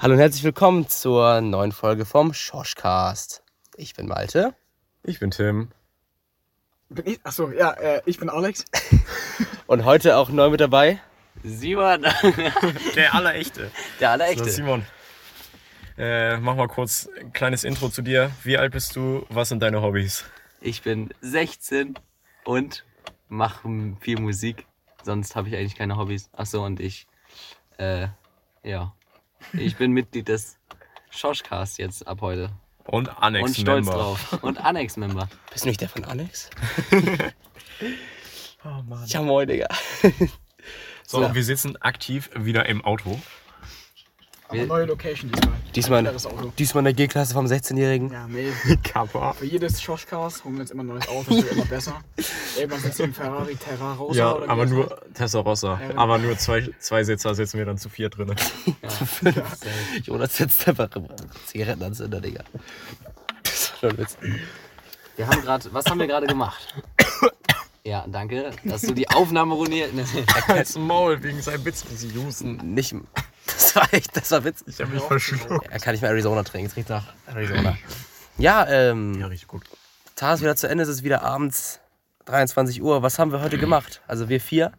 Hallo und herzlich willkommen zur neuen Folge vom Schoschcast. Ich bin Malte. Ich bin Tim. Bin ich? Achso, ja, äh, ich bin Alex. Und heute auch neu mit dabei Simon, Der Allerechte. der So, Allerechte. Simon, äh, mach mal kurz ein kleines Intro zu dir. Wie alt bist du? Was sind deine Hobbys? ich bin 16 und mache viel Musik. Sonst habe ich eigentlich keine Hobbys. Achso, und ich, äh, ja, ich bin Mitglied des Schoschcast jetzt ab heute. Und Annex und stolz Member. drauf. Und Annex-Member. Bist du nicht der von Alex? Oh, Mann. Ja, moin, Digga. So, So. wir sitzen aktiv wieder im Auto. Aber neue Location diesmal. Diesmal, diesmal in der G-Klasse vom 16-Jährigen. Ja, nee. Kappa. Für jedes Schoschcast holen wir jetzt immer ein neues Auto, das wird immer besser. Irgendwann wir im Ferrari Terrarossa Ja, oder aber nur heißt. Testarossa. Ja, genau. Aber nur zwei, zwei Sitzer sitzen wir dann zu vier drin. Jonas sitzt einfach im Zigarettenanzünder, Digga. Das war ein Witz. Wir haben gerade, was haben wir gerade gemacht? Ja, danke, dass du die Aufnahme ruiniert. Als Maul wegen seinem Witz husten. Nicht. Das war echt, das war witzig. Ich habe mich verschluckt. Er kann nicht mehr Arizona trinken. Es riecht nach Arizona. Ja, ähm. Ja, richtig gut. Tag ist wieder zu Ende, es ist wieder abends 23 Uhr. Was haben wir heute gemacht? Also wir vier.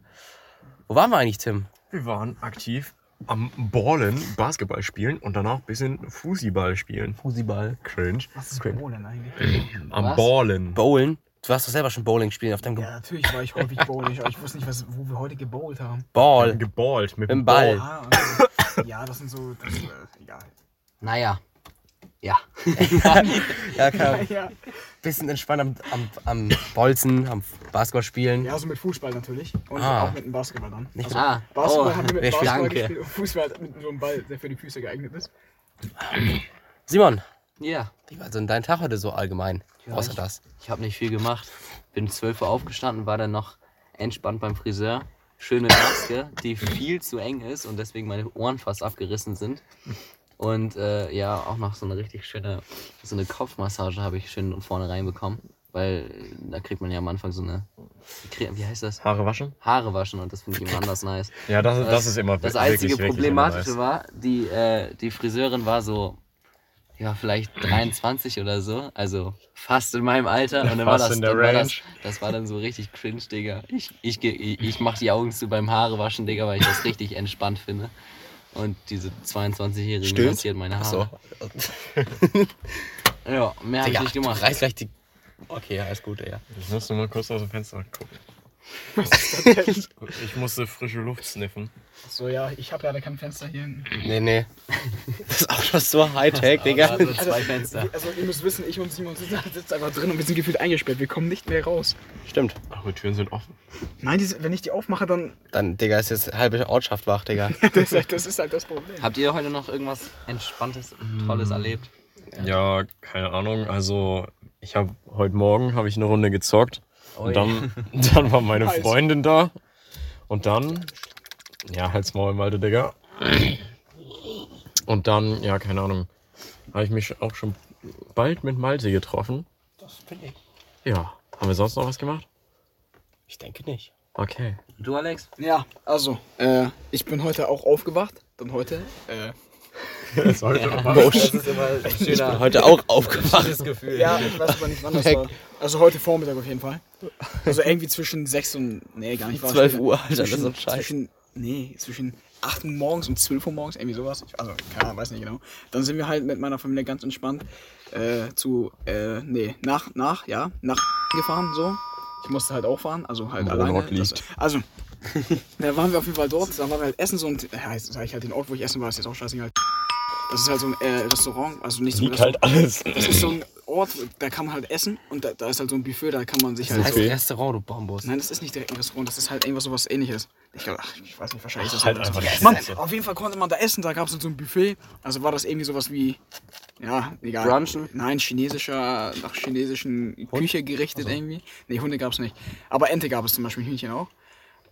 Wo waren wir eigentlich, Tim? Wir waren aktiv am Ballen, Basketball spielen und danach ein bisschen Fusiball spielen. Fusiball. Cringe. Was ist Bowlen eigentlich? Am Was? Ballen. Bowlen. Du warst doch selber schon Bowling spielen auf deinem Ja, natürlich war ich häufig bowling, aber ich wusste nicht, was, wo wir heute gebowlt haben. Ball. Geballt mit Im dem Ball. Ah, okay. Ja, das sind so. Das, äh, egal. Naja, ja. Ja, kann Ja, bisschen entspannt am, am, am Bolzen, am Basketball spielen. ja, so mit Fußball natürlich. Und Ah. auch mit dem Basketball dann. Nicht Also, Ah, Basketball oh, haben wir mit wer spielt? Basketball Danke. gespielt und Fußball mit so einem Ball, der für die Füße geeignet ist. Simon, Ja, wie war denn dein Tag heute so allgemein? Außer ich- das. Ich habe nicht viel gemacht. Bin 12 Uhr aufgestanden, war dann noch entspannt beim Friseur. Schöne Maske, die viel zu eng ist und deswegen meine Ohren fast abgerissen sind. Und äh, ja, auch noch so eine richtig schöne, so eine Kopfmassage habe ich schön vorne reinbekommen. Weil da kriegt man ja am Anfang so eine, wie heißt das? Haare waschen? Haare waschen und das finde ich immer anders nice. Ja, das, das ist immer Das wirklich, einzige wirklich Problematische immer nice. war, die, äh, die Friseurin war so, ja, vielleicht 23 oder so, also fast in meinem Alter. Und dann war Fast das, in der war das, Range. das war dann so richtig cringe, Digga. Ich, ich, ich, ich mach die Augen zu beim Haare waschen, Digga, weil ich das richtig entspannt finde. Und diese 22-Jährige Stimmt. massiert meine. Haare. Ja, mehr hab ich nicht gemacht. reiß gleich die. Okay, ja, alles gut, Digga. Ich musste mal kurz aus dem Fenster gucken. Ich musste frische Luft sniffen. So, ja, ich habe leider kein Fenster hier. Nee, nee. Das ist auch noch so Hightech, Digga. Also zwei Fenster. Also, ihr müsst wissen, ich und Simon sitzen einfach drin und wir sind gefühlt eingesperrt. Wir kommen nicht mehr raus. Stimmt. Ach, die Türen sind offen. Nein, diese, wenn ich die aufmache, dann. Dann, Digga, ist jetzt halbe Ortschaft wach, Digga. Das ist halt das, ist halt das Problem. Habt ihr heute noch irgendwas Entspanntes, Tolles erlebt? Ja, keine Ahnung. Also, ich habe heute Morgen habe ich eine Runde gezockt. Und dann, dann war meine Nice. Freundin da. Und dann, ja, halt's Maul, Malte, Digga. Und dann, ja, keine Ahnung, habe ich mich auch schon bald mit Malte getroffen. Das bin ich. Ja, haben wir sonst noch was gemacht? Ich denke nicht. Okay. Du, Alex? Ja, also, äh, ich bin heute auch aufgewacht. Dann heute. Äh, Das sollte Das ist immer ein Ich bin schöner, heute auch aufgewacht. schönes Gefühl. ja, ich weiß aber nicht, wann das war. Also heute Vormittag auf jeden Fall. Also irgendwie zwischen 6 und. Nee, gar nicht. war 12 später. Uhr, Alter, das ist zwischen, so ein Scheiß. Zwischen, nee, zwischen 8 Uhr morgens und 12 Uhr morgens, irgendwie sowas. Ich, also, keine Ahnung, weiß nicht genau. Dann sind wir halt mit meiner Familie ganz entspannt äh, zu, äh, nee, nach, nach, ja, nach gefahren, so. Ich musste halt auch fahren, also halt Wo alleine. Das, also, da waren wir auf jeden Fall dort, dann waren wir halt essen so und, ja, jetzt sag ich halt den Ort, wo ich essen war, ist jetzt auch scheißegal. Das ist halt so ein äh, Restaurant, also nicht so ein Liegt halt Restaurant. alles. Das ist so ein Ort, da kann man halt essen und da, da ist halt so ein Buffet, da kann man sich Das halt. heißt Okay. Restaurant, du Bombus. Nein, das ist nicht direkt ein Restaurant, das ist halt irgendwas sowas ähnliches. Ich glaube, ach, ich weiß nicht, wahrscheinlich ist das Halt halt einfach so. das Mann, Essen. auf jeden Fall konnte man da essen, da gab es so ein Buffet. Also war das irgendwie sowas wie, ja, egal. Brunchen? Nein, chinesischer, nach chinesischen Küche gerichtet irgendwie. Nee, Hunde gab es nicht. Aber Ente gab es zum Beispiel, Hühnchen auch.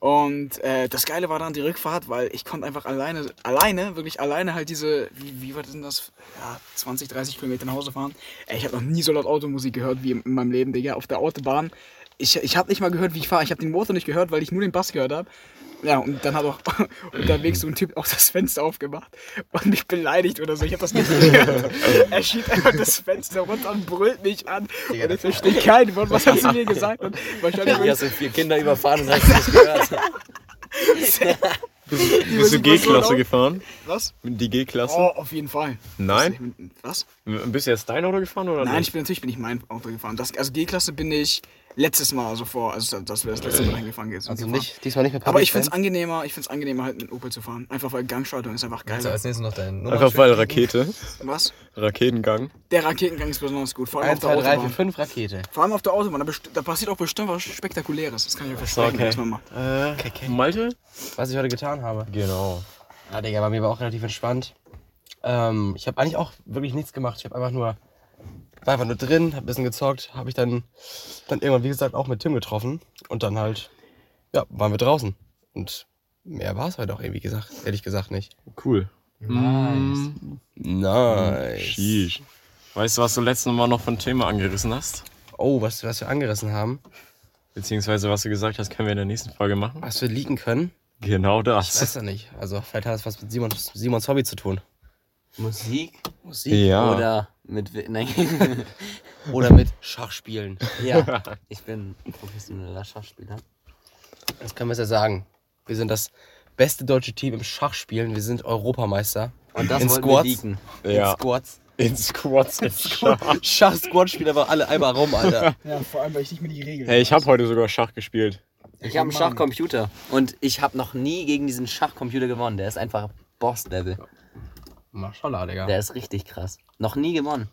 Und äh, das Geile war dann die Rückfahrt, weil ich konnte einfach alleine, alleine, wirklich alleine halt diese, wie, wie war denn das, ja, 20, 30 Kilometer nach Hause fahren. Ey, ich habe noch nie so laut Automusik gehört wie in meinem Leben, Digga. Auf der Autobahn ich, ich habe nicht mal gehört, wie ich fahre. Ich habe den Motor nicht gehört, weil ich nur den Bass gehört habe. Ja, und dann hat auch unterwegs so ein Typ auch das Fenster aufgemacht und mich beleidigt oder so. Ich habe das nicht gehört. Er schiebt einfach das Fenster runter und brüllt mich an. Und ich verstehe kein Wort, was er zu mir gesagt hat. Wahrscheinlich Du hast so vier Kinder überfahren und hast nicht gehört. Bist du G-Klasse gefahren? Was? Die G-Klasse? Oh, auf jeden Fall. Nein? Was? Bist du jetzt dein Auto gefahren oder Nein, nicht? ich bin natürlich bin ich mein Auto gefahren. Das, also G-Klasse bin ich letztes Mal, also vor, also dass wir das letzte Mal hingefahren sind. Also nicht, diesmal nicht mit Aber ich Public find's angenehmer, ich find's angenehmer halt mit Opel zu fahren. Einfach weil Gangschaltung ist einfach geil. Also als nächstes noch dein Einfach weil Rakete, Was? Raketengang. Der Raketengang ist besonders gut, vor allem 1, auf der 2, 3, 4, Autobahn. 5 Rakete. Vor allem auf der Autobahn, da, da passiert auch bestimmt was Spektakuläres. Das kann ich euch versprechen, okay. was man macht. Äh, Malte? Was ich heute getan habe. Genau. Ja, Digga, bei mir war auch relativ entspannt. Ähm, ich habe eigentlich auch wirklich nichts gemacht. Ich habe einfach nur, war einfach nur drin, hab ein bisschen gezockt, habe ich dann, dann irgendwann, wie gesagt, auch mit Tim getroffen. Und dann halt, ja, waren wir draußen. Und mehr war es heute auch irgendwie gesagt, ehrlich gesagt nicht. Cool. Nice. Nice. Sheesh. Weißt du, was du letztes Mal noch von Thema angerissen hast? Oh, was, was wir angerissen haben, Beziehungsweise was du gesagt hast, können wir in der nächsten Folge machen? was wir leaken können, Genau ich das. weiß ja nicht. Also vielleicht hat es was mit Simons, Simons Hobby zu tun. Musik Musik. Ja. oder mit. Nein. Oder mit Schachspielen. ja, ich bin professioneller Schachspieler. Das können wir ja sagen. Wir sind das beste deutsche Team im Schachspielen. Wir sind Europameister. Und das In wollten Squats? Ja. In Squats. In Squats. in Schach. Schach-Squat spielen aber alle einmal rum, Alter. Ja, vor allem, weil ich nicht mehr die Regeln Hey, ich habe heute sogar Schach gespielt. Ich habe einen. Schachcomputer und ich habe noch nie gegen diesen Schachcomputer gewonnen. Der ist einfach Boss-Level. Maschallah, Digga. Der ist richtig krass. Noch nie gewonnen.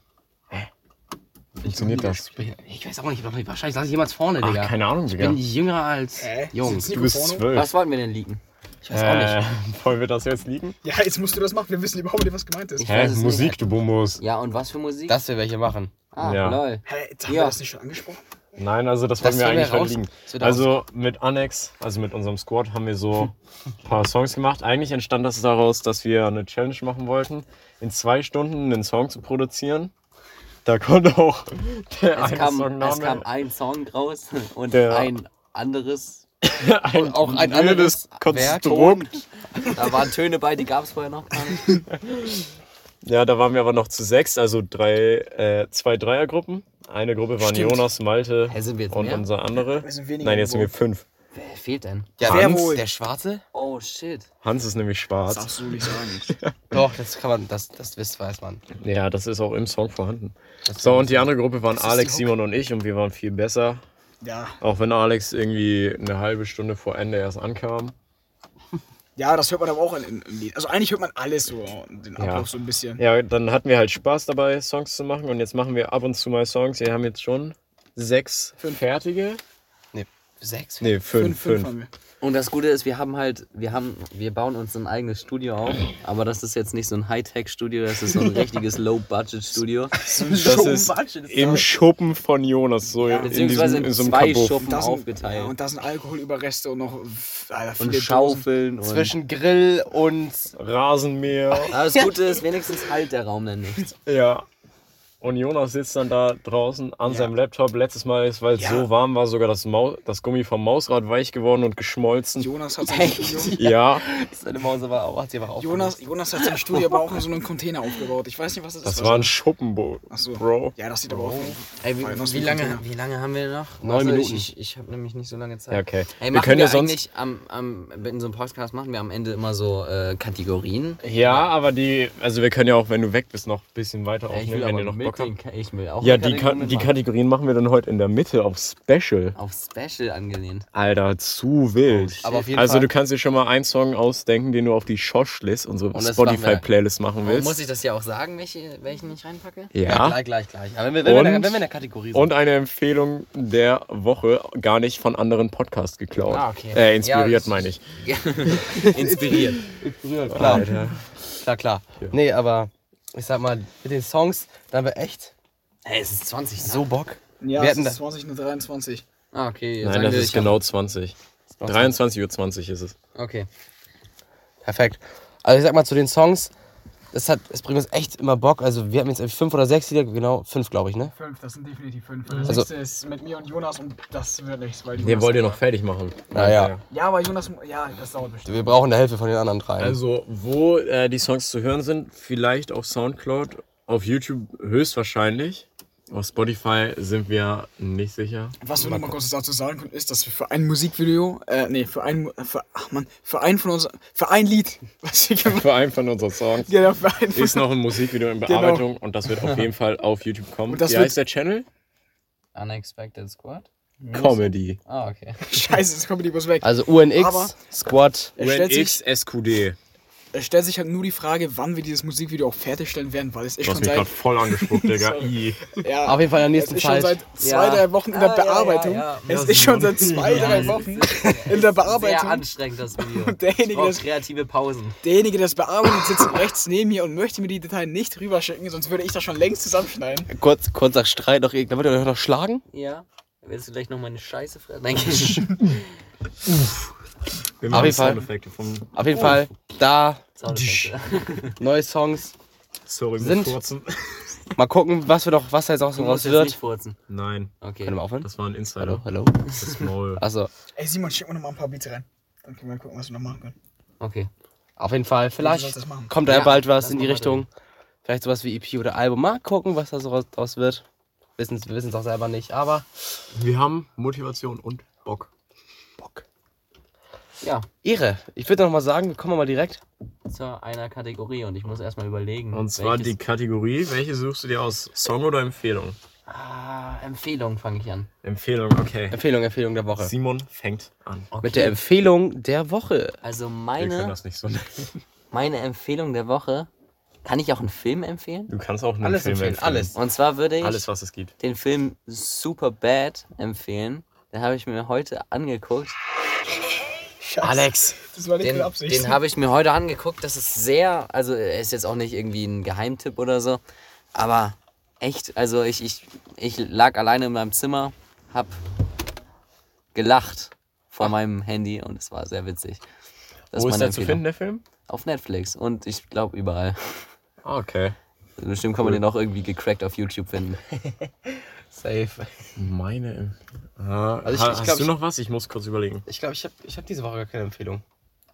Funktioniert das? Ich weiß auch nicht, wahrscheinlich saß ich jemals vorne, Digga. Ach, keine Ahnung, Ich Digga. bin jünger als Hä? Jungs. Du bist zwölf. Was wollten wir denn leaken? Ich weiß auch Äh, nicht. wollen wir das jetzt liegen? Ja, jetzt musst du das machen. Wir wissen überhaupt nicht, was gemeint ist. Ich Hä? weiß es nicht. Musik, du Bumbus. Ja, und was für Musik? Dass wir welche machen. ah, Ja. lol. Hä, jetzt haben Ja. wir das nicht schon angesprochen? Nein, also das, Das wollen wir eigentlich heute raus- liegen. das wird Also mit Annex, also mit unserem Squad, haben wir so ein paar Songs gemacht. Eigentlich entstand das daraus, dass wir eine Challenge machen wollten, in zwei Stunden einen Song zu produzieren. Da kommt auch der Es eine kam, es kam ein Song raus und Der- ein anderes. ein auch ein anderes Konstrukt. Da waren Töne bei, die gab es vorher noch gar nicht. Ja, da waren wir aber noch zu sechs, also drei, äh, zwei Dreiergruppen. Eine Gruppe waren Stimmt. Jonas, Malte Hä, sind wir jetzt und mehr? unser andere. Wir sind weniger Nein, jetzt sind wir fünf. Wer fehlt denn? Ja, Wer Hans, wohl? der Schwarze? Oh shit. Hans ist nämlich schwarz. Das darfst du nicht sagen. Doch, das kann man, das, das wisst, weiß man. Ja, das ist auch im Song vorhanden. Das So, und die andere Gruppe waren Das ist Alex, die. Simon und ich und wir waren viel besser. Ja. Auch wenn Alex irgendwie eine halbe Stunde vor Ende erst ankam. Ja, das hört man aber auch im, Lied. Also eigentlich hört man alles so, den Ablauf Ja. so ein bisschen. Ja, dann hatten wir halt Spaß dabei, Songs zu machen und jetzt machen wir ab und zu mal Songs. Wir haben jetzt schon sechs fertige. Sechs? Nee, fünf. fünf, fünf fünf. Und das Gute ist, wir haben halt, wir haben, wir bauen uns ein eigenes Studio auf, aber das ist jetzt nicht so ein Hightech-Studio, das ist so ein richtiges Low-Budget-Studio. Das ist im Schuppen von Jonas, so in, Beziehungsweise diesem, in in so einem zwei Kabuff. Schuppen Da sind, aufgeteilt. ja, und da sind Alkoholüberreste und noch Alter, viele und Dosen. Schaufeln und. Zwischen Grill und. Rasenmäher. Aber das Gute ist, wenigstens halt der Raum dann nicht. Ja. Und Jonas sitzt dann da draußen an seinem Laptop. Letztes Mal ist, weil es Ja. so warm war, sogar das, Mau das Gummi vom Mausrad weich geworden und geschmolzen. Jonas hat sein Studio. Ja, Seine Maus aber auch, hat sie aber auch. Jonas, Jonas hat sein Studio aber auch in so einem Container aufgebaut. Ich weiß nicht, was das, das ist. war ein Schuppenboot, Ach so. Bro. Ja, das sieht aber auch. Ey, wie, wie, lange, Container. wie lange haben wir noch? Neun Also Minuten. Ich, ich, habe nämlich nicht so lange Zeit. Ja, okay. Ey, wir können wir ja sonst. eigentlich am, am, in so einem Podcast machen wir am Ende immer so äh, Kategorien. Ja, aber die. Also, wir können ja auch, wenn du weg bist, noch ein bisschen weiter aufnehmen, wenn ihr noch mit Bock habt. Ich will auch Ja, die, Ka die. Kategorien machen wir dann heute in der Mitte auf Special. Auf Special angelehnt. Alter, zu wild. Aber auf jeden also, Fall. du kannst dir schon mal einen Song ausdenken, den du auf die Shosh-List, unsere. Spotify-Playlist machen willst. muss ich das ja auch sagen, welche, welchen ich reinpacke? Ja, ja. gleich, gleich, gleich. Aber wenn wir, wenn, der- Und- wenn wir in der Kategorie sind. Und eine Empfehlung der Woche, gar nicht von anderen Podcasts geklaut. Ah, okay. Äh, inspiriert, Ja, meine ich. Inspiriert. klar, Alter. klar, klar. Nee, aber ich sag mal, mit den Songs, da haben wir echt Ey, es ist 20. so Bock. Ja, Wir es hatten ist 20 und 23. Ah, okay. Nein, sagen das wir, ist ich hab- genau 20. 23.20 Uhr ist es. Okay. Perfekt. Also ich sag mal zu den Songs, das hat, es bringt uns echt immer Bock. Also wir haben jetzt fünf oder sechs Lieder, genau, fünf glaube ich, ne? Fünf, das sind definitiv fünf. Also- Das nächste ist mit mir und Jonas und das wird nichts, weil Den Jonas- wollt ihr noch fertig machen. Naja. Ja, aber Jonas, ja, das dauert bestimmt. Wir brauchen eine Hilfe von den anderen drei. Also, wo äh, die Songs zu hören sind, vielleicht auf Soundcloud, auf YouTube höchstwahrscheinlich. Auf Spotify sind wir nicht sicher. Was wir noch mal kurz dazu sagen können, ist, dass wir für ein Musikvideo, äh, nee, für ein, für, ach man, für ein von uns, für ein Lied, was wir gemacht Für einen von unseren Songs genau, für ein von ist noch ein Musikvideo in Bearbeitung und das wird auf jeden Fall auf YouTube kommen. Und das Wie heißt der Channel? Unexpected Squad? Comedy. Ah, okay. Scheiße, das die bloß weg. Also UNX, Aber- Squad. UNX SQD. Es stellt sich halt nur die Frage, wann wir dieses Musikvideo auch fertigstellen werden, weil es ist Du schon mich seit, gerade voll angespuckt, Digga. Ja, Auf jeden Fall in der es nächsten ist schon seit zwei, Ja. drei Wochen in der Ah, ja, ja, Bearbeitung. ja. Es Ja, ist schon seit zwei, drei es Wochen ist- in der Sehr Bearbeitung. anstrengend, das Video. Und derjenige, das- kreative Pausen. Derjenige, der das bearbeitet, sitzt rechts neben mir und möchte mir die Dateien nicht rüberschicken, sonst würde ich das schon längst zusammenschneiden. Kurz, kurzer Streit noch irgendwann. Wird er noch schlagen? Ja. Willst du gleich noch meine Scheiße fressen? Nein, Wir Auf machen jeden Fall. Soundeffekte vom. Auf jeden Fall, da neue Songs. Sorry, Sind- Furzen. Mal gucken, was wir noch, was da jetzt auch so raus wird. nicht furzen. Nein, Okay. Können wir aufhören? das war ein Hallo, Insider. hallo. Das Maul. Also, Ey Simon, schick mir noch mal ein paar Beats rein. Dann können wir gucken, was wir noch machen können. Okay. auf jeden Fall, vielleicht kommt da ja Ja, bald was in die Richtung. Vielleicht sowas wie EP oder Album. Mal gucken, was da so raus- draus wird. Wissen, wir wissen es auch selber nicht, aber Wir haben Motivation und Bock. Bock. Ja, Ehre. Ich würde noch mal sagen, wir kommen mal direkt. zu einer Kategorie und ich muss erstmal überlegen. Und zwar welches- die Kategorie, welche suchst du dir aus? Song oder Empfehlung? Ah, Empfehlung fange ich an. Empfehlung, okay. Empfehlung, Empfehlung der Woche. Simon fängt an. Okay. Mit der Empfehlung der Woche. Also Wir können meine, das nicht so nennen. meine Empfehlung der Woche. Kann ich auch einen Film empfehlen? Du kannst auch einen Alles Film empfehlen, empfehlen. alles. Und zwar würde ich Alles, was es gibt. den Film Super Bad empfehlen. Den habe ich mir heute angeguckt. Scheiße. Alex! Das war nicht Den, Absicht. den habe ich mir heute angeguckt. Das ist sehr, also er ist jetzt auch nicht irgendwie ein Geheimtipp oder so, aber echt, also ich, ich, ich lag alleine in meinem Zimmer, hab gelacht vor meinem Handy und es war sehr witzig. Das Wo ist der zu finden, der Film? Auf Netflix und ich glaube überall. Ah, okay. Bestimmt kann man den auch irgendwie gecrackt auf YouTube finden. Safe. Meine Empfehlung. Also ich- ha- ich hast glaub, du ich- noch was? Ich muss kurz überlegen. Ich glaube, ich habe ich hab diese Woche gar keine Empfehlung.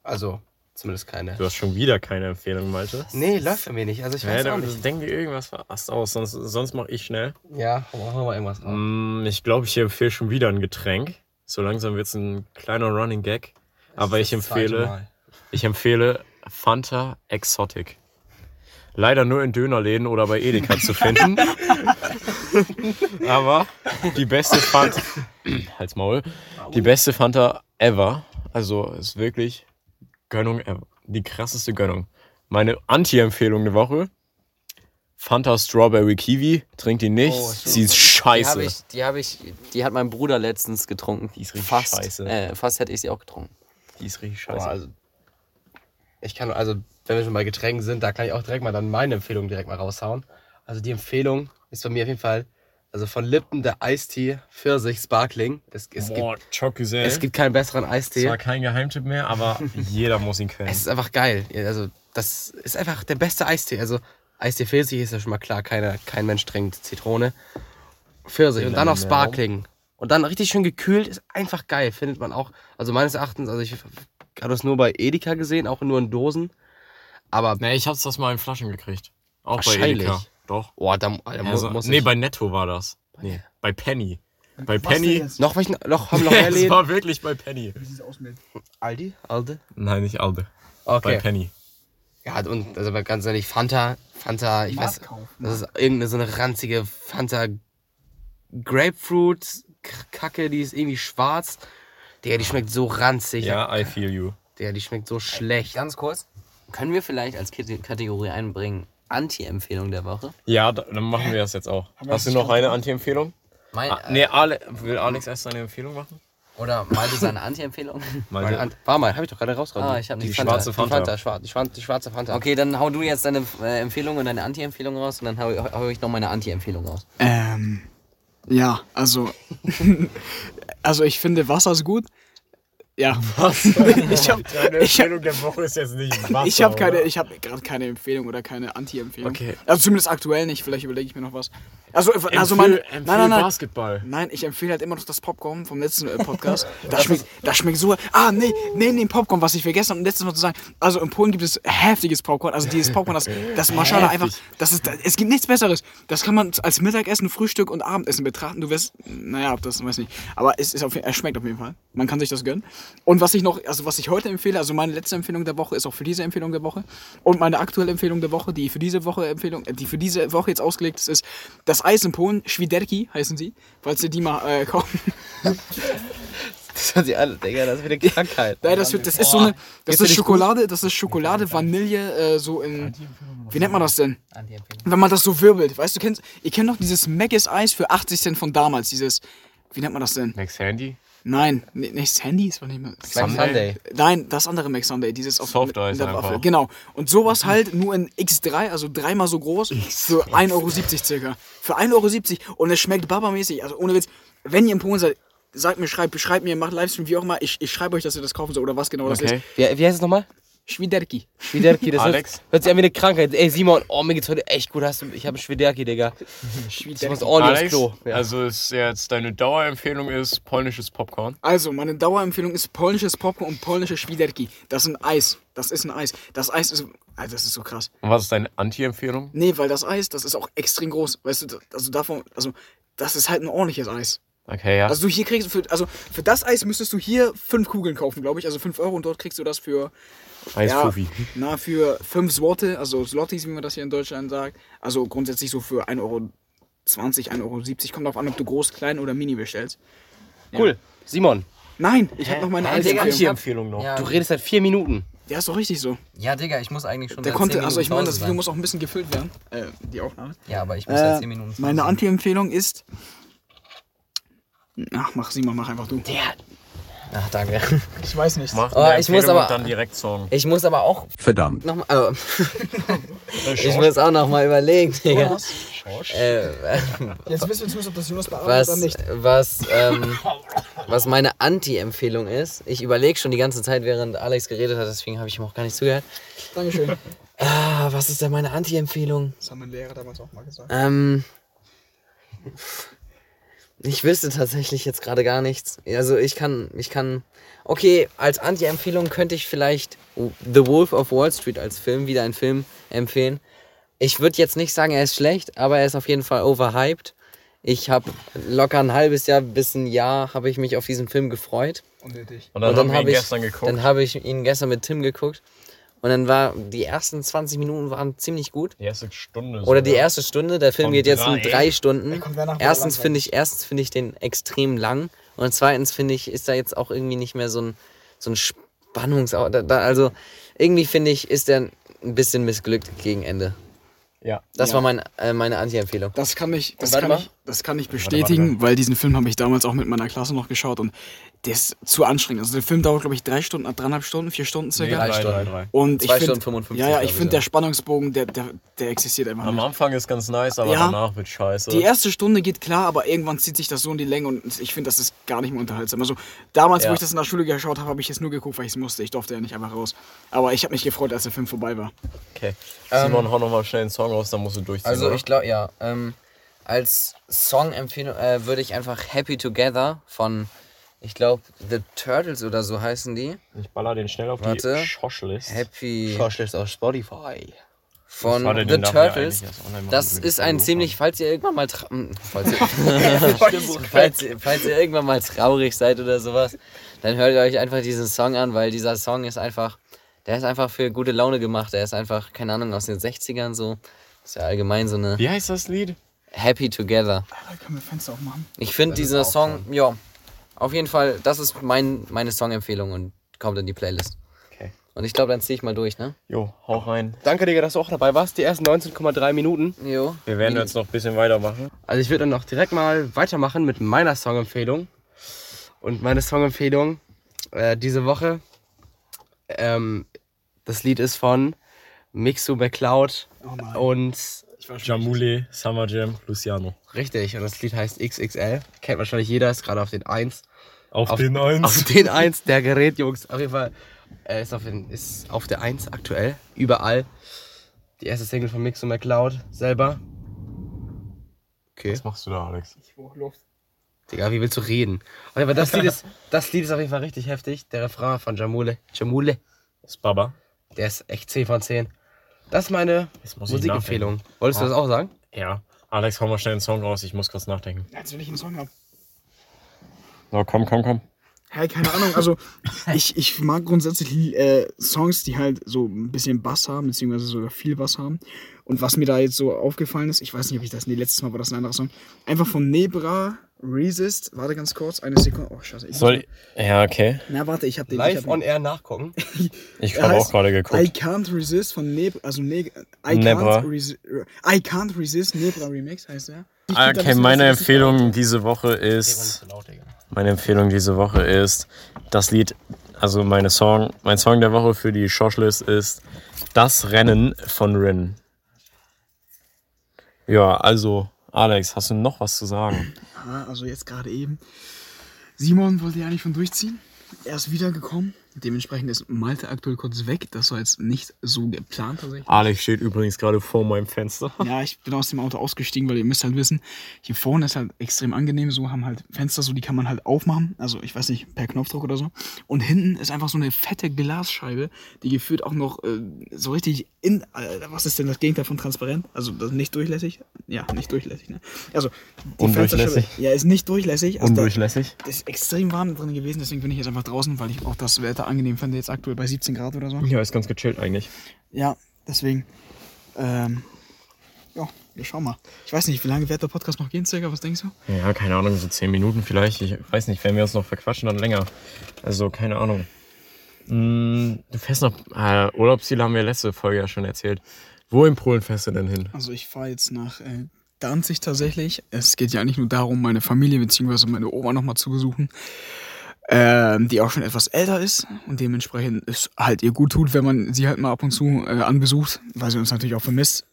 Also, zumindest keine. Du hast schon wieder keine Empfehlung, Malte. Nee, läuft bei mir nicht. Also ich Ja, weiß auch dann nicht. denk dir irgendwas fast aus, sonst, sonst mache ich schnell. Ja, hau hau mal irgendwas raus. Mm, Ich glaube, ich empfehle schon wieder ein Getränk. So langsam wird es ein kleiner Running Gag. Aber ich empfehle, ich empfehle Fanta Exotic. Leider nur in Dönerläden oder bei Edeka zu finden. Aber die beste Fanta. Halt's Maul. Die beste Fanta ever. Also ist wirklich Gönnung ever. Die krasseste Gönnung. Meine Anti-Empfehlung der Woche. Fanta Strawberry Kiwi. Trinkt die nicht. Oh. Sie ist Die scheiße. habe ich, die ich, die hat mein Bruder letztens getrunken. Die ist richtig fast, scheiße. Äh, fast hätte ich sie auch getrunken. Die ist richtig Boah, scheiße. also, ich kann, also, wenn wir schon bei Getränken sind, da kann ich auch direkt mal dann meine Empfehlung direkt mal raushauen. Also, die Empfehlung ist bei mir auf jeden Fall, also von Lippen der Eistee Pfirsich Sparkling. Es, es, gibt, Boah, Chocusel. es gibt keinen besseren Eistee. zwar kein Geheimtipp mehr, aber jeder muss ihn können. Es ist einfach geil. Also, das ist einfach der beste Eistee. Also, Eistee Pfirsich ist ja schon mal klar, keine, kein Mensch trinkt Zitrone. Pfirsich und dann noch Lemon, Sparkling. Und dann richtig schön gekühlt, ist einfach geil, findet man auch. Also, meines Erachtens, also ich habe das nur bei Edeka gesehen, auch nur in Dosen. Aber, Nee, ich hab's das mal in Flaschen gekriegt. Auch bei Wahrscheinlich. Edeka. Doch. boah, da, da Also, muss nee, ich. bei Netto war das. Nee, bei Penny. Bei Was Penny. noch, welchen, noch, haben noch mehr Es Läden? war wirklich bei Penny. Wie sieht's aus mit? Aldi? Aldi? Nein, nicht Alde. Bei Okay. Penny. Ja, und also ganz ehrlich, Fanta, Fanta, ich weiß, Markkauf. das ist irgendeine so eine ranzige Fanta Grapefruit-Kacke, die ist irgendwie schwarz. Digga, die schmeckt so ranzig. Ja, I feel you. Digga, die schmeckt so schlecht. Ganz kurz. Können wir vielleicht als Kate- Kategorie einbringen Anti-Empfehlung der Woche? Ja, da, dann machen wir das jetzt auch. wir Hast du noch eine? Anti-Empfehlung? Mein, Ah, nee, Ale will Alex erst eine Empfehlung machen? Oder mal du seine Anti-Empfehlung? Ant- War mal, hab ich doch gerade rausgehauen. Ah, ich hab die schwarze die Fanta. Fanta, schwarz, die, schwarze, die schwarze Fanta. Okay, dann hau du jetzt deine äh, Empfehlung und deine Anti-Empfehlung raus und dann hau, hau ich noch meine Anti-Empfehlung raus. Ähm, ja, also, also ich finde Wasser ist gut. Ja. ich habe Deine ich hab, Empfehlung der Woche ist jetzt nicht Wasser, ich hab keine, ich habe gerade keine Empfehlung oder keine Anti-Empfehlung. Okay. Also zumindest aktuell nicht. Vielleicht überlege ich mir noch was. Also, also Empfehl- meine, empfehl nein, nein, nein. Basketball. Nein, ich empfehle halt immer noch das Popcorn vom letzten äh, Podcast. Das schmeckt, das schmeckt so. Ah, nee, nee, nee, Popcorn, was ich vergessen habe, um letztes Mal zu sagen. Also in Polen gibt es heftiges Popcorn. Also dieses Popcorn, das, das Maschallah einfach, das ist, es gibt nichts Besseres. Das kann man als Mittagessen, Frühstück und Abendessen betrachten. Du wirst, naja, ob das, weiß nicht. Aber es, ist auf, jeden- es schmeckt auf jeden Fall. Man kann sich das gönnen. Und was ich noch, also was ich heute empfehle, also meine letzte Empfehlung der Woche ist auch für diese Empfehlung der Woche. Und meine aktuelle Empfehlung der Woche, die für diese Woche Empfehlung, äh, die für diese Woche jetzt ausgelegt ist, ist das Eis in Polen, Schwiderki heißen sie, falls ihr die mal äh, kaufen. Das hört sich an, Digga, das ist wieder eine Krankheit. Nein, das, wird, das ist so eine, das ist Schokolade, das ist Schokolade, Vanille, äh, so in, wie nennt man das denn? Wenn man das so wirbelt, weißt du, kennst, ihr kennt noch dieses Maggis Eis für 80 Cent von damals, dieses, wie nennt man das denn? Max Handy? Nein, nicht Sandy, das war nicht mehr. Max Sunday? Sunday. Nein, das andere Mac Sunday, dieses auf Soft Eis in der. Waffel. Genau. Und sowas halt nur in X3, also dreimal so groß, für 1,70 Euro circa. Für 1,70 Euro und es schmeckt babamäßig. Also ohne Witz, wenn ihr in Polen seid, sagt mir, schreibt, beschreibt mir, macht Livestream, wie auch immer. Ich, ich schreibe euch, dass ihr das kaufen sollt oder was genau das Okay. ist. Wie, wie heißt es nochmal? Schwiderki. Schwiderki, das Alex? Hört, hört sich an wie eine Krankheit. Ey, Simon, oh, mir geht's heute echt gut. Hast du, ich habe einen Schwiderki, Digga. Ordentlich aufs Alex, Klo. Ja. also ist jetzt deine Dauerempfehlung ist polnisches Popcorn. Also, meine Dauerempfehlung ist polnisches Popcorn und polnische Schwiderki. Das ist ein Eis. Das ist ein Eis. Das Eis ist. Also, das ist so krass. Und was ist deine Anti-Empfehlung? Nee, weil das Eis, das ist auch extrem groß. Weißt du, also davon. Also, das ist halt ein ordentliches Eis. Okay, ja. Also du hier kriegst für, also für das Eis müsstest du hier fünf Kugeln kaufen, glaube ich. Also 5 Euro und dort kriegst du das für, ja, Eisfuffi. na, für 5 Zlote, also Zlotys, wie man das hier in Deutschland sagt. Also grundsätzlich so für 1,20 Euro, 1,70 Euro. Kommt darauf an, ob du groß, klein oder mini bestellst. Cool. Simon, Nein, ich habe noch meine Hä, Digga, Empfehlung. ich Anti-Empfehlung noch. Ja, du redest seit vier Minuten. Ja, ist doch richtig so. ja, Digga, ich muss eigentlich schon Der seit konnte, 10 also ich Minuten meine, das Video muss auch ein bisschen gefüllt werden. Äh, die Aufnahme. sein. Ja, aber ich muss seit Äh, 10 Minuten meine sein. Anti-Empfehlung ist. Ach, mach Simon, mach einfach du. Ach, danke. Ich weiß nicht. Mach Oh, eine ich muss aber- und dann direkt Song. Ich muss aber auch Verdammt. nochmal. Oh, ich muss auch nochmal überlegen, Digga. Äh, Jetzt wissen wir zumindest, ob das Jonas bearbeitet was, oder nicht. was, ähm, was meine Anti-Empfehlung ist. Ich überlege schon die ganze Zeit, während Alex geredet hat, deswegen habe ich ihm auch gar nicht zugehört. Dankeschön. Ah, was ist denn meine Anti-Empfehlung? Das haben mein Lehrer damals auch mal gesagt. Ähm, ich wüsste tatsächlich jetzt gerade gar nichts. Also ich kann, ich kann. Okay, als Anti-Empfehlung könnte ich vielleicht The Wolf of Wall Street als Film, wieder ein Film empfehlen. Ich würde jetzt nicht sagen, er ist schlecht, aber er ist auf jeden Fall overhyped. Ich habe locker ein halbes Jahr bis ein Jahr habe ich mich auf diesen Film gefreut. Und dann, Und dann wir habe ihn ich, gestern geguckt. dann habe ich ihn gestern mit Tim geguckt. Und dann war die ersten 20 Minuten waren ziemlich gut. die erste Stunde. Oder die erste Stunde. Der Film geht jetzt um drei. drei Stunden. Erstens finde ich, erstens finde ich den extrem lang. Und zweitens finde ich, ist da jetzt auch irgendwie nicht mehr so ein, so ein Spannungs... Also irgendwie finde ich, ist der ein bisschen missglückt gegen Ende. Ja. Das Ja. war mein, äh, meine Anti-Empfehlung. Das kann ich, das kann mal. ich, das kann ich bestätigen, weil diesen Film habe ich damals auch mit meiner Klasse noch geschaut und der ist zu anstrengend. Also der Film dauert, glaube ich, drei Stunden, dreieinhalb Stunden, vier Stunden circa. drei Stunden. drei. Und ich Zwei find- Stunden 55, Ja, ja, ich ich, finde, ja. der Spannungsbogen, der, der, der existiert einfach Am nicht. Anfang ist ganz nice, aber Ja. danach wird scheiße. Die erste Stunde geht klar, aber irgendwann zieht sich das so in die Länge und ich finde, das ist gar nicht mehr unterhaltsam. Also damals, wo Ja. ich das in der Schule geschaut habe, habe ich es nur geguckt, weil ich es musste. Ich durfte ja nicht einfach raus. Aber ich habe mich gefreut, als der Film vorbei war. okay. Simon, hau nochmal schnell einen Song raus, dann musst du durchziehen. Also oder? ich glaube, ja. Ähm, als Song-Empfehlung äh, würde ich einfach Happy Together von, ich glaube, The Turtles oder so heißen die. Ich baller den schnell auf Warte. die Schoschlist. Happy Schauschlist auf Spotify. von The Turtles. Das ist ein ziemlich, falls ihr irgendwann mal tra- hm, falls ihr, falls, ihr, falls ihr irgendwann mal traurig seid oder sowas, dann hört ihr euch einfach diesen Song an, weil dieser Song ist einfach, der ist einfach für gute Laune gemacht. Der ist einfach, keine Ahnung, aus den 60ern so. Ist ja allgemein so eine Wie heißt das Lied? Happy Together. Da können wir Fenster aufmachen. Ich finde dieser Song, ja, auf jeden Fall, das ist mein, meine Songempfehlung und kommt in die Playlist. Okay. Und ich glaube, dann ziehe ich mal durch, ne? Jo, hau rein. Danke, Digga, dass du auch dabei warst. Die ersten 19,3 Minuten. Jo. Wir werden jetzt noch ein bisschen weitermachen. Also ich würde dann noch direkt mal weitermachen mit meiner Songempfehlung. Und meine Songempfehlung äh, diese Woche, ähm, das Lied ist von Mixu McCloud Oh und Jamule, Summer Jam, Luciano. richtig, und das Lied heißt XXL. Kennt wahrscheinlich jeder, ist gerade auf den 1. Auf, Auf- den eins. Auf den 1, der Gerät, Jungs. Auf jeden Fall. Er ist auf, den, ist auf der 1 aktuell. Überall. Die erste Single von Mix und McCloud selber. Okay. Was machst du da, Alex? Digga, wie willst du reden? Aber das Lied, ist, das Lied ist auf jeden Fall richtig heftig. Der Refrain von Jamule. Jamule. Das ist Baba. Der ist echt 10 von 10. Das ist meine Musikempfehlung. Wolltest du Ah. das auch sagen? Ja. Alex, hau mal schnell einen Song raus, ich muss kurz nachdenken. Jetzt will ich einen Song haben. So, komm, komm, komm. Hey, keine Ahnung, also ich, ich mag grundsätzlich äh, Songs, die halt so ein bisschen Bass haben, beziehungsweise sogar viel Bass haben. Und was mir da jetzt so aufgefallen ist, ich weiß nicht, ob ich das, nee, letztes Mal war das ein anderer Song, einfach von Nebra, Resist, warte ganz kurz, eine Sekunde, oh scheiße. Ich Soll. Ja, okay. Na, warte, ich hab den. ich Live hab on den. air nachgucken. Ich habe auch gerade I geguckt. Can't Resist von Nebra, also ne I, Nebra. can't Resi I Can't Resist, Nebra Remix heißt er. Ich find, da Okay, meine Empfehlung diese Woche ist. Meine Empfehlung diese Woche ist das Lied, also meine Song, mein Song der Woche für die Shortlist ist Das Rennen von Rin. Ja, also Alex, hast du noch was zu sagen? Also jetzt gerade eben. Simon wollte ja nicht von durchziehen. Er ist wiedergekommen. Dementsprechend ist Malte aktuell kurz weg. Das war jetzt nicht so geplant tatsächlich. Alex steht übrigens gerade vor meinem Fenster. Ja, ich bin aus dem Auto ausgestiegen, weil ihr müsst halt wissen, hier vorne ist halt extrem angenehm. So haben halt Fenster, so die kann man halt aufmachen. Also ich weiß nicht, per Knopfdruck oder so. Und hinten ist einfach so eine fette Glasscheibe, die gefühlt auch noch äh, so richtig in. Äh, was ist denn das Gegenteil von transparent? Also nicht durchlässig? Ja, nicht durchlässig, ne? Also die Undurchlässig. Ja, ist nicht durchlässig. Also da- Undurchlässig. ist extrem warm drin gewesen, deswegen bin ich jetzt einfach draußen, weil ich auch das Wetter angenehm finde, jetzt aktuell bei 17 Grad oder so. Ja, ist ganz gechillt eigentlich. Ja, deswegen. Ähm, ja, wir schauen mal. Ich weiß nicht, wie lange wird der Podcast noch gehen, circa? Was denkst du? Ja, keine Ahnung, so 10 Minuten vielleicht. Ich weiß nicht, wenn wir uns noch verquatschen, dann länger. Also, keine Ahnung. Mm, Du fährst noch. Äh, Urlaubsziele haben wir letzte Folge ja schon erzählt. Wo in Polen fährst du denn hin? Also ich fahre jetzt nach äh, Danzig tatsächlich. Es geht ja nicht nur darum, meine Familie bzw. meine Oma nochmal zu besuchen, ähm, die auch schon etwas älter ist und dementsprechend es halt ihr gut tut, wenn man sie halt mal ab und zu äh, anbesucht, weil sie uns natürlich auch vermisst.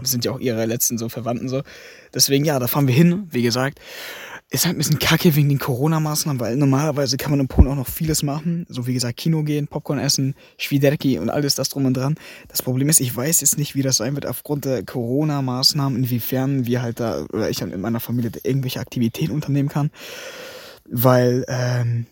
Das sind ja auch ihre letzten so Verwandten so. Deswegen, ja, da fahren wir hin, wie gesagt. Ist halt ein bisschen kacke wegen den Corona-Maßnahmen, weil normalerweise kann man in Polen auch noch vieles machen. So wie gesagt, Kino gehen, Popcorn essen, Schwiderki und alles das drum und dran. Das Problem ist, ich weiß jetzt nicht, wie das sein wird aufgrund der Corona-Maßnahmen, inwiefern wir halt da, oder ich halt mit meiner Familie irgendwelche Aktivitäten unternehmen kann. Weil, ähm,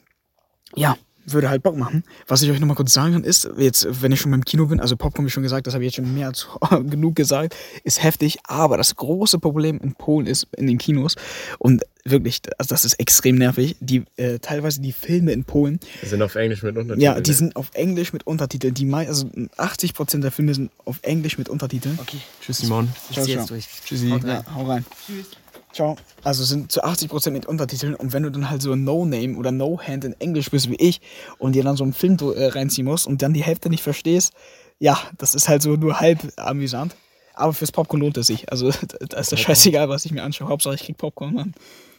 ja, würde halt Bock machen. Was ich euch nochmal kurz sagen kann, ist, jetzt, wenn ich schon beim Kino bin, also Popcorn, wie schon gesagt, das habe ich jetzt schon mehr als genug gesagt, ist heftig, aber das große Problem in Polen ist, in den Kinos, und wirklich, also das ist extrem nervig, die, äh, teilweise die Filme in Polen, Wir sind auf Englisch mit Untertiteln. ja, die sind auf Englisch mit Untertiteln, die mei also 80% der Filme sind auf Englisch mit Untertiteln. Okay, Tschüss, Simon. ich Ciao, zieh ciao. jetzt durch. Tschüssi. Haut rein. Ja, hau rein. Tschüss. Ciao. Also sind zu 80% mit Untertiteln und wenn du dann halt so No-Name oder No-Hand in Englisch bist wie ich und dir dann so einen Film äh, reinziehen musst und dann die Hälfte nicht verstehst, ja, das ist halt so nur halb amüsant. Aber fürs Popcorn lohnt es sich. Also da ist das scheißegal, was ich mir anschaue. Hauptsache ich krieg Popcorn, Mann.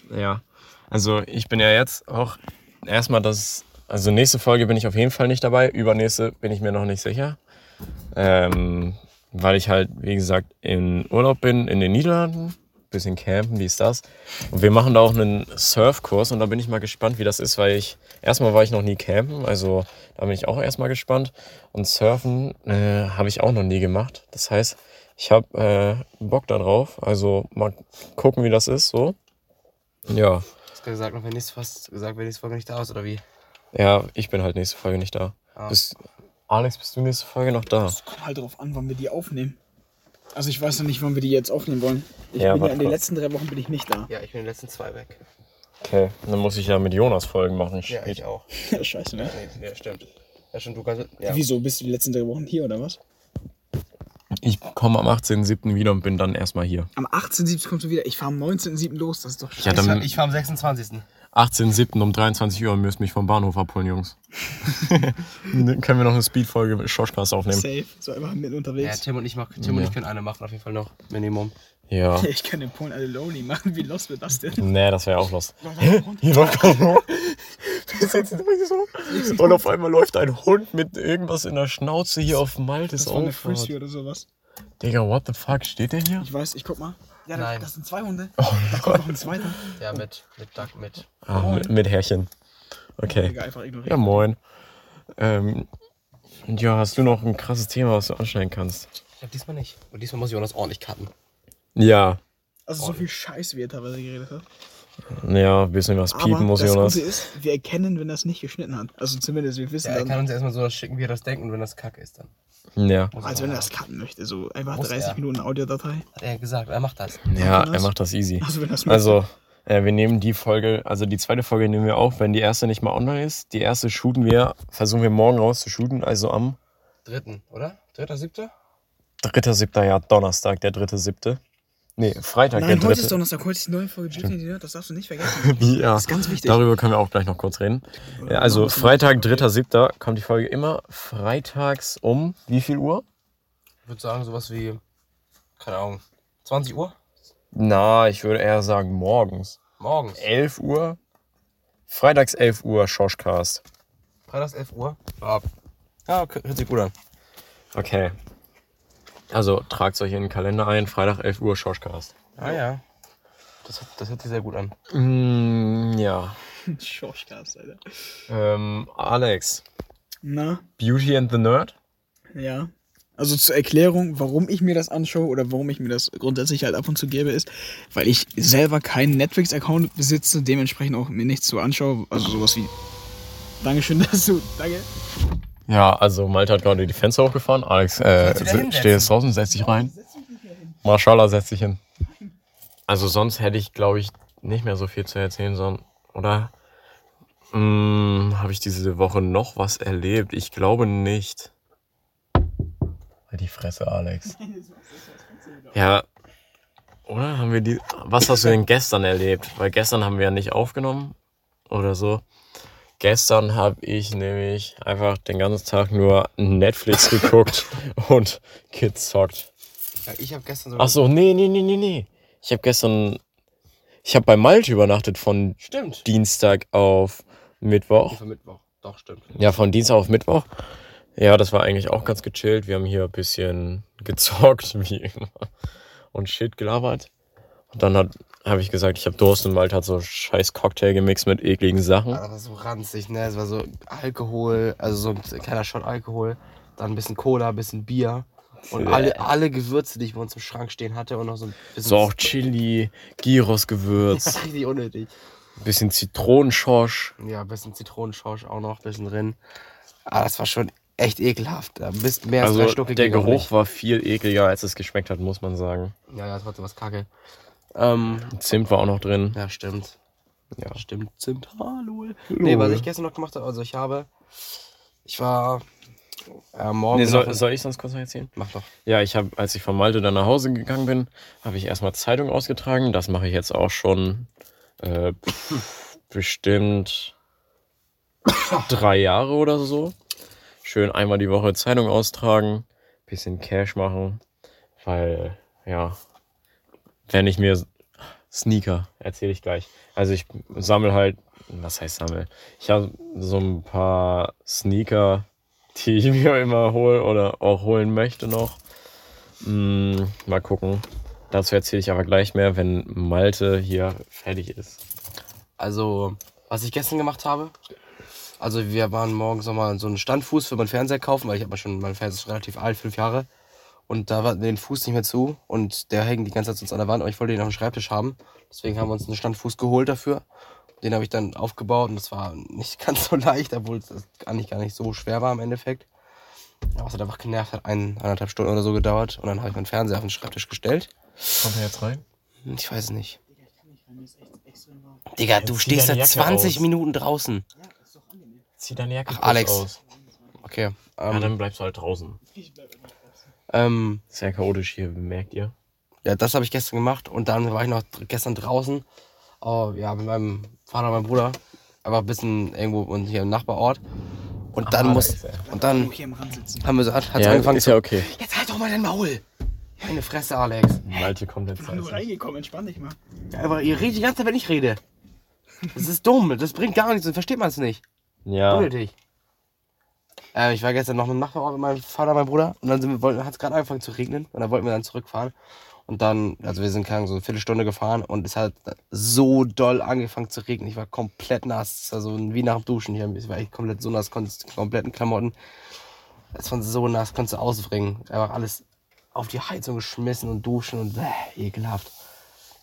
Ja, also ich bin ja jetzt auch erstmal das, also nächste Folge bin ich auf jeden Fall nicht dabei, übernächste bin ich mir noch nicht sicher, ähm, weil ich halt, wie gesagt, in Urlaub bin in den Niederlanden, bisschen campen, wie ist das? Und wir machen da auch einen Surfkurs und da bin ich mal gespannt, wie das ist, weil ich, erstmal war ich noch nie campen, also da bin ich auch erstmal gespannt und Surfen äh, habe ich auch noch nie gemacht, das heißt, ich habe äh, Bock darauf, also mal gucken, wie das ist, so. Ja, Hast du gesagt, noch wenn nächste, hast gesagt, wenn nächste Folge nicht da ist, oder wie? ja, ich bin halt nächste Folge nicht da. Ah. Bist, Alex, bist du nächste Folge noch da? Es kommt halt darauf an, wann wir die aufnehmen. Also ich weiß noch nicht, wann wir die jetzt aufnehmen wollen. Ich Ja, bin ja in den letzten drei Wochen bin ich nicht da. Ja, ich bin in den letzten zwei weg. Okay, dann muss ich ja mit Jonas Folgen machen. Ja, ich auch. Scheiße, ne? Nee, nee, stimmt. Ja, schon, du kannst. Ja. Wieso? Bist du die letzten drei Wochen hier oder was? Ich komme am 18.07. wieder und bin dann erstmal hier. Am 18.07. kommst du wieder. Ich fahre am 19.07. los. Das ist doch scheiße. Ja, dann Ich fahre am 26. 18.07. um 23 Uhr und müsst mich vom Bahnhof abholen, Jungs. dann können wir noch eine Speedfolge Schoschcast aufnehmen. Safe. So einfach mit Ja, unterwegs. Tim und ich, mach, Tim und Ja. ich können eine machen, auf jeden Fall noch. Minimum. Ja. Ich kann den Polen alle lonely machen. Wie los wird das denn? Nee, das wäre auch los. Hier läuft ein Hund. Wir sitzen übrigens so. Und auf einmal läuft ein Hund mit irgendwas in der Schnauze hier auf Maltes Das war eine. Frisbee oder sowas. Digga, what the fuck? Steht der hier? Ich weiß, ich guck mal. Ja, Nein. das, das sind zwei Hunde. Oh Da kommt noch ein zweiter. Ja, mit, mit Duck, mit. Ah, mit, mit Härchen. Okay. Ja, moin. Ähm, und ja, hast du noch ein krasses Thema, was du anschneiden kannst? Ich hab diesmal nicht. Und diesmal muss Jonas ordentlich cutten. Ja. Also so viel Scheiß, wie er teilweise geredet hat. Ja, ein bisschen was piepen Aber muss das Jonas. Gute ist, wir erkennen, wenn er es nicht geschnitten hat. Also zumindest, wir wissen Ja, er dann, kann uns erstmal so das schicken, wie er das denkt und wenn das kacke ist, dann. Ja. Als wenn er das cutten möchte. So einfach Muss 30 er. Minuten Audiodatei. Hat er gesagt, er macht das. Ja, er macht das easy. Also wenn das Also, äh, wir nehmen die Folge, also die zweite Folge nehmen wir auf, wenn die erste nicht mal online ist. Die erste shooten wir, versuchen wir morgen raus zu shooten, also am Dritten, oder? Dritter, siebter? 3.7. Ja, Donnerstag, der 3.7. Nee, Freitag, Nein, der heute ist 3. Donnerstag, heute ist die neue Folge Nerd, das darfst du nicht vergessen. Ja, Das ist ganz wichtig. darüber können wir auch gleich noch kurz reden. Ja, also Freitag, 3.7. kommt die Folge immer freitags um wie viel Uhr? Ich würde sagen, sowas wie, keine Ahnung, 20 Uhr? Na, ich würde eher sagen morgens. Morgens. 11 Uhr. Freitags 11 Uhr Schoschcast. Freitags 11 Uhr? Ja. Ja, okay, hört sich gut an. Okay. Also tragt euch in den Kalender ein, Freitag 11 Uhr Schoschcast. Ah ja. Das, hört- das hört sich sehr gut an. Mm, ja. Schorschcast, Alter. Ähm, Alex, Na, Beauty and the Nerd? ja. Also zur Erklärung, warum ich mir das anschaue oder warum ich mir das grundsätzlich halt ab und zu gebe, ist, weil ich selber keinen Netflix-Account besitze, dementsprechend auch mir nichts so anschaue. Also sowas wie. Dankeschön, dass du. Danke. Ja, also Malte hat gerade die Fenster hochgefahren. Alex äh, steht jetzt draußen, setz dich rein. Mashallah, setz dich hin. Also sonst hätte ich, glaube ich, nicht mehr so viel zu erzählen, sondern, oder? Hm, Habe ich diese Woche noch was erlebt? Ich glaube nicht. Halt die Fresse, Alex. Ja, oder haben wir die. Was hast du denn gestern erlebt? Weil gestern haben wir ja nicht aufgenommen oder so. Gestern habe ich nämlich einfach den ganzen Tag nur Netflix geguckt und gezockt. Ja, ich habe gestern sogar. Ach so, nee, nee, nee, nee, nee. Ich habe gestern. Ich habe bei Malte übernachtet von Stimmt. Dienstag auf Mittwoch. Für Mittwoch. Doch, stimmt. Ja, von Dienstag auf Mittwoch. Ja, das war eigentlich auch ganz gechillt. Wir haben hier ein bisschen gezockt, wie immer. Und Shit gelabert. Und dann hat habe ich gesagt, ich habe Durst und Malte hat so scheiß Cocktail gemixt mit ekligen Sachen. Ah, Das war so ranzig, ne? Es war so Alkohol, also so ein kleiner Shot Alkohol, dann ein bisschen Cola, ein bisschen Bier. Und alle, alle Gewürze, die ich bei uns im Schrank stehen hatte und noch so ein bisschen. So auch Chili, Gyros-Gewürz, richtig unnötig. bisschen Zitronenschorsch. Ja, ein bisschen Zitronenschorsch auch noch, ein bisschen drin. Ah, das war schon echt ekelhaft. Da bist mehr als drei Also Stücke der ging auch Geruch war viel ekliger, als es geschmeckt hat, muss man sagen. Ja, ja, trotzdem was kacke. Ähm, Zimt war auch noch drin. ja, stimmt. Ja. Stimmt, Zimt. Hallo. Nee, was ich gestern noch gemacht habe, also ich habe. Ich war. Äh, morgen. Nee, soll, soll ich sonst kurz noch erzählen? Mach doch. Ja, ich habe, als ich von Malte dann nach Hause gegangen bin, habe ich erstmal Zeitung ausgetragen. Das mache ich jetzt auch schon äh, bestimmt drei Jahre oder so. Schön einmal die Woche Zeitung austragen, bisschen Cash machen, weil, ja, wenn ich mir Sneaker, erzähle ich gleich. Also ich sammle halt, was heißt sammel? Ich habe so ein paar Sneaker, die ich mir immer hole oder auch holen möchte noch. Mm, mal gucken. Dazu erzähle ich aber gleich mehr, wenn Malte hier fertig ist. Also, was ich gestern gemacht habe. Also, wir waren morgens nochmal so einen Standfuß für meinen Fernseher kaufen, weil ich habe schon, mein Fernseher ist relativ alt, fünf Jahre. Und da war den Fuß nicht mehr zu und der hängt die ganze Zeit sonst an der Wand, aber ich wollte den auf dem Schreibtisch haben. Deswegen haben wir uns einen Standfuß geholt dafür. Den habe ich dann aufgebaut und das war nicht ganz so leicht, obwohl es gar nicht, gar nicht so schwer war im Endeffekt. Aber es hat einfach genervt, hat ein, eineinhalb Stunden oder so gedauert und dann habe ich meinen Fernseher auf den Schreibtisch gestellt. Kommt er jetzt rein? Ich weiß es nicht. Digga, du stehst seit Jacke 20 aus. Minuten draußen. Zieh deine Jacke Ach, Alex. aus. Okay. Ja, Ähm, dann bleibst du halt draußen. Ähm, Sehr chaotisch hier, merkt ihr? ja, das habe ich gestern gemacht und dann war ich noch gestern draußen. Oh, ja, mit meinem Vater und meinem Bruder. Aber ein bisschen irgendwo und hier im Nachbarort. Und dann da muss. Und dann haben wir so, hat, hat's Ja, angefangen ist zu. ja okay. Jetzt halt doch mal dein Maul! Meine Fresse, Alex. Malte kommt jetzt. Ich bin nur Also. reingekommen, entspann dich mal. Ja, aber ihr redet die ganze Zeit, wenn ich rede. Das ist dumm, das bringt gar nichts, dann versteht man es nicht. Ja, Unnötig. Äh, ich war gestern noch im Nachbarort mit meinem Vater und meinem Bruder und dann hat es gerade angefangen zu regnen und dann wollten wir dann zurückfahren. Und dann, also wir sind keine so eine Viertelstunde gefahren und es hat so doll angefangen zu regnen. Ich war komplett nass. Also wie nach dem Duschen hier. Ich war echt komplett so nass, konnte kompletten Klamotten. Es war so nass, konntest du ausbringen. Einfach alles auf die Heizung geschmissen und duschen und äh, ekelhaft.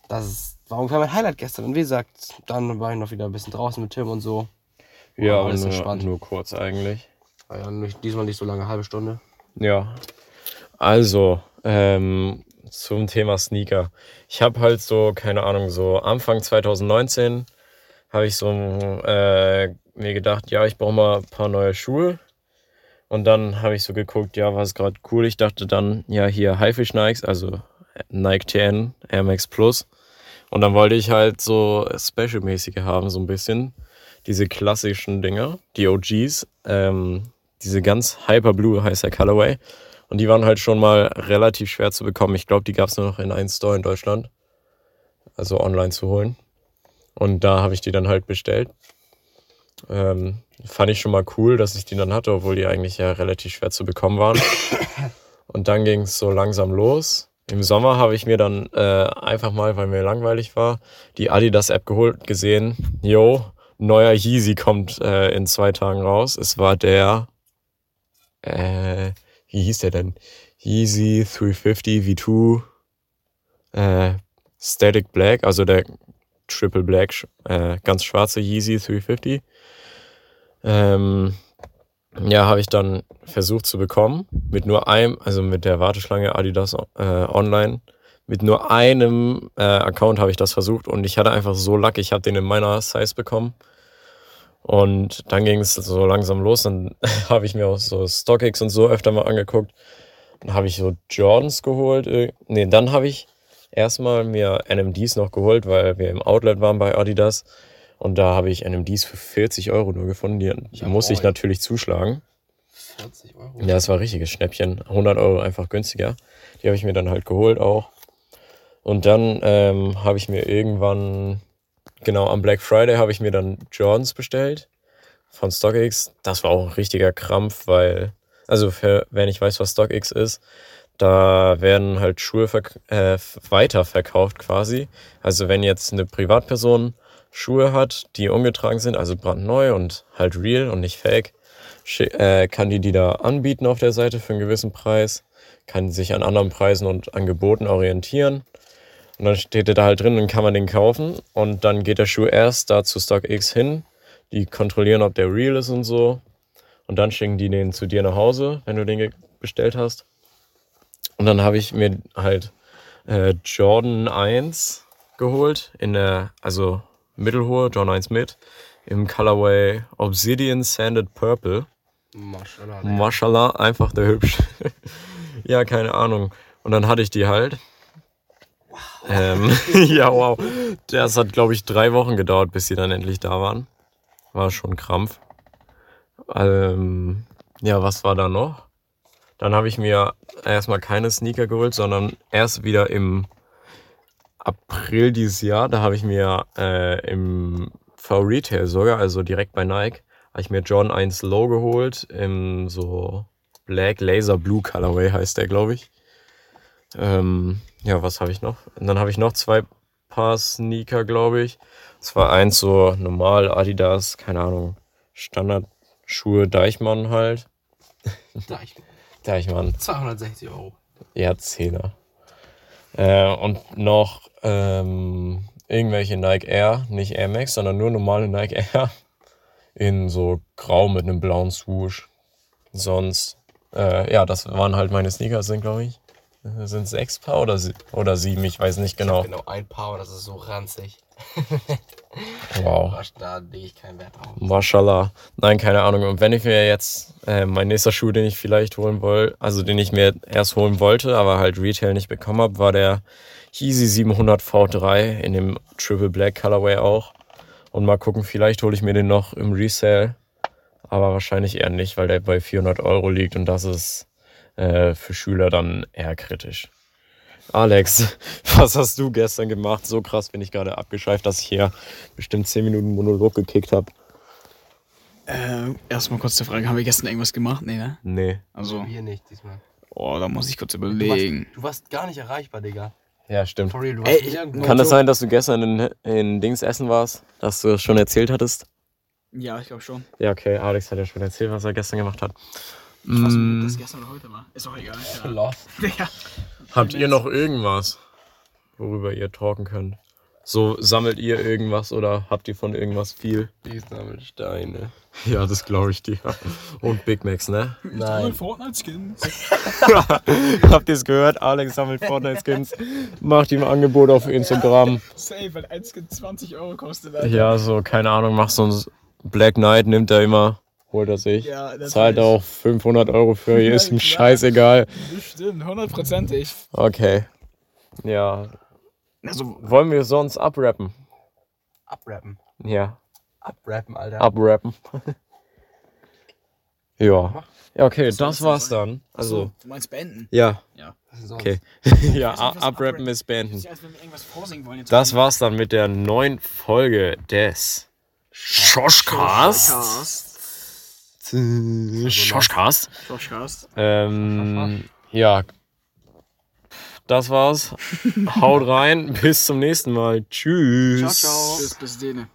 Das ist, war ungefähr mein Highlight gestern. Und wie gesagt, dann war ich noch wieder ein bisschen draußen mit Tim und so. Ja, alles nur, entspannt. nur kurz eigentlich. War ja nicht, diesmal nicht so lange, halbe Stunde. Ja. Also, ähm, zum Thema Sneaker. Ich habe halt so, keine Ahnung, so Anfang 2019 habe ich so äh, mir gedacht, ja, ich brauche mal ein paar neue Schuhe. Und dann habe ich so geguckt, ja, was gerade cool. Ich dachte dann, ja, hier Haifisch Nikes, also Nike TN, Air Max Plus. Und dann wollte ich halt so Special-mäßige haben, so ein bisschen. Diese klassischen Dinger, die OGs. Ähm, diese ganz Hyperblue heißt der Colorway. Und die waren halt schon mal relativ schwer zu bekommen. Ich glaube, die gab es nur noch in einem Store in Deutschland. Also online zu holen. Und da habe ich die dann halt bestellt. Ähm, fand ich schon mal cool, dass ich die dann hatte, obwohl die eigentlich ja relativ schwer zu bekommen waren. Und dann ging es so langsam los. Im Sommer habe ich mir dann äh, einfach mal, weil mir langweilig war, die Adidas-App geholt, gesehen, yo, neuer Yeezy kommt äh, in zwei Tagen raus. Es war der, äh, wie hieß der denn? Yeezy 350 V2 äh, Static Black, also der Triple Black, äh, ganz schwarze Yeezy 350. Ähm, ja, habe ich dann versucht zu bekommen. Mit nur einem, also mit der Warteschlange Adidas äh, online. Mit nur einem äh, Account habe ich das versucht und ich hatte einfach so Luck, ich habe den in meiner Size bekommen. Und dann ging es so langsam los. Dann habe ich mir auch so StockX und so öfter mal angeguckt. Dann habe ich so Jordans geholt. Nee, dann habe ich erstmal mir NMDs noch geholt, weil wir im Outlet waren bei Adidas. Und da habe ich NMDs für 40 Euro nur gefunden. Die Ja, musste ich natürlich zuschlagen. 40 Euro. Ja, es war ein richtiges Schnäppchen. 100 Euro einfach günstiger. Die habe ich mir dann halt geholt auch. Und dann ähm, habe ich mir irgendwann, genau am Black Friday, habe ich mir dann Jordans bestellt von StockX. Das war auch ein richtiger Krampf, weil, also für, wenn ich weiß, was StockX ist, da werden halt Schuhe äh, weiterverkauft quasi. Also wenn jetzt eine Privatperson Schuhe hat, die ungetragen sind, also brandneu und halt real und nicht fake, äh, kann die die da anbieten auf der Seite für einen gewissen Preis, kann sich an anderen Preisen und Angeboten orientieren. Und dann steht der da halt drin und kann man den kaufen. Und dann geht der Schuh erst da zu StockX hin. Die kontrollieren, ob der real ist und so. Und dann schicken die den zu dir nach Hause, wenn du den bestellt hast. Und dann habe ich mir halt äh, Jordan 1 geholt, in der, also mittelhohe, Jordan 1 mit, im Colorway Obsidian Sanded Purple. Maschallah. Digga. Mashallah, einfach der hübsch. ja, keine Ahnung. Und dann hatte ich die halt. Ähm, ja, wow. Das hat, glaube ich, drei Wochen gedauert, bis sie dann endlich da waren. War schon Krampf. Ähm, ja, was war da noch? Dann habe ich mir erstmal keine Sneaker geholt, sondern erst wieder im April dieses Jahr. Da habe ich mir äh, im V-Retail sogar, also direkt bei Nike, habe ich mir John 1 Low geholt im so Black Laser Blue Colorway heißt der, glaube ich. Ähm, ja, was habe ich noch? Und dann habe ich noch zwei Paar Sneaker, glaube ich. Das war eins so normal Adidas, keine Ahnung, Standardschuhe Deichmann halt. Deichmann. Deichmann, 260 Euro. ja, Zehner. Äh, und noch ähm, irgendwelche Nike Air, nicht Air Max, sondern nur normale Nike Air. In so grau mit einem blauen Swoosh. Sonst, äh, ja, das waren halt meine Sneaker, sind glaube ich. Sind sechs Paar oder, sie oder sieben, ich weiß nicht genau. Genau, ein Paar, das ist so ranzig. Wow. Da lege ich keinen Wert drauf. Mashallah. Nein, keine Ahnung. Und wenn ich mir jetzt äh, mein nächster Schuh, den ich vielleicht holen wollte, also den ich mir erst holen wollte, aber halt Retail nicht bekommen habe, war der Yeezy 700 V3 in dem Triple Black Colorway auch. Und mal gucken, vielleicht hole ich mir den noch im Resale. Aber wahrscheinlich eher nicht, weil der bei 400 Euro liegt und das ist äh, für Schüler dann eher kritisch. Alex, was hast du gestern gemacht? So krass bin ich gerade abgeschweift, dass ich hier bestimmt 10 Minuten Monolog gekickt habe. Äh, erstmal kurz die Frage, haben wir gestern irgendwas gemacht? Nee, ne? Nee. Also, Wir nicht diesmal. oh, da muss ich kurz Du warst, überlegen. du warst gar nicht erreichbar, Digga. Ja, stimmt. Real, du Ey, ich- Kann das sein, dass du gestern in, in Dings essen warst? Dass du das schon erzählt hattest? Ja, ich glaube schon. Ja, okay. Alex hat ja schon erzählt, was er gestern gemacht hat. Ich weiß nicht, ob das gestern oder heute war. Ist auch egal. Ja. Lost. ja. habt ihr noch irgendwas, worüber ihr talken könnt? So, sammelt ihr irgendwas oder habt ihr von irgendwas viel? Die sammelt Steine. Ja, das glaube ich dir. Und Big Macs, ne? Nein. Fortnite-Skins. Habt ihr es gehört? Alex sammelt Fortnite-Skins. Macht ihm ein Angebot auf Instagram. Safe, weil ein Skin 20 Euro kostet. Alter. Ja, so, keine Ahnung, macht so ein Black Knight, nimmt er immer, holt er sich. Ja, Zahlt auch 500 Euro für, Ja, ist ihm klar. scheißegal. Bestimmt, hundertprozentig. Okay. Ja. Also, Wollen wir sonst abrappen? Abrappen. Ja, Abrappen, Alter. abrappen. ja. Ja, okay, das das war's dann. Also, du meinst beenden? ja, sonst? okay. ja, abrappen ist beenden. Das war's dann mit der neuen Folge des Schoschcast. Schoschcast. Schoschcast. Ähm, ja. Das war's. Haut rein. Bis zum nächsten Mal. Tschüss. Ciao, ciao. Bis, bis denen.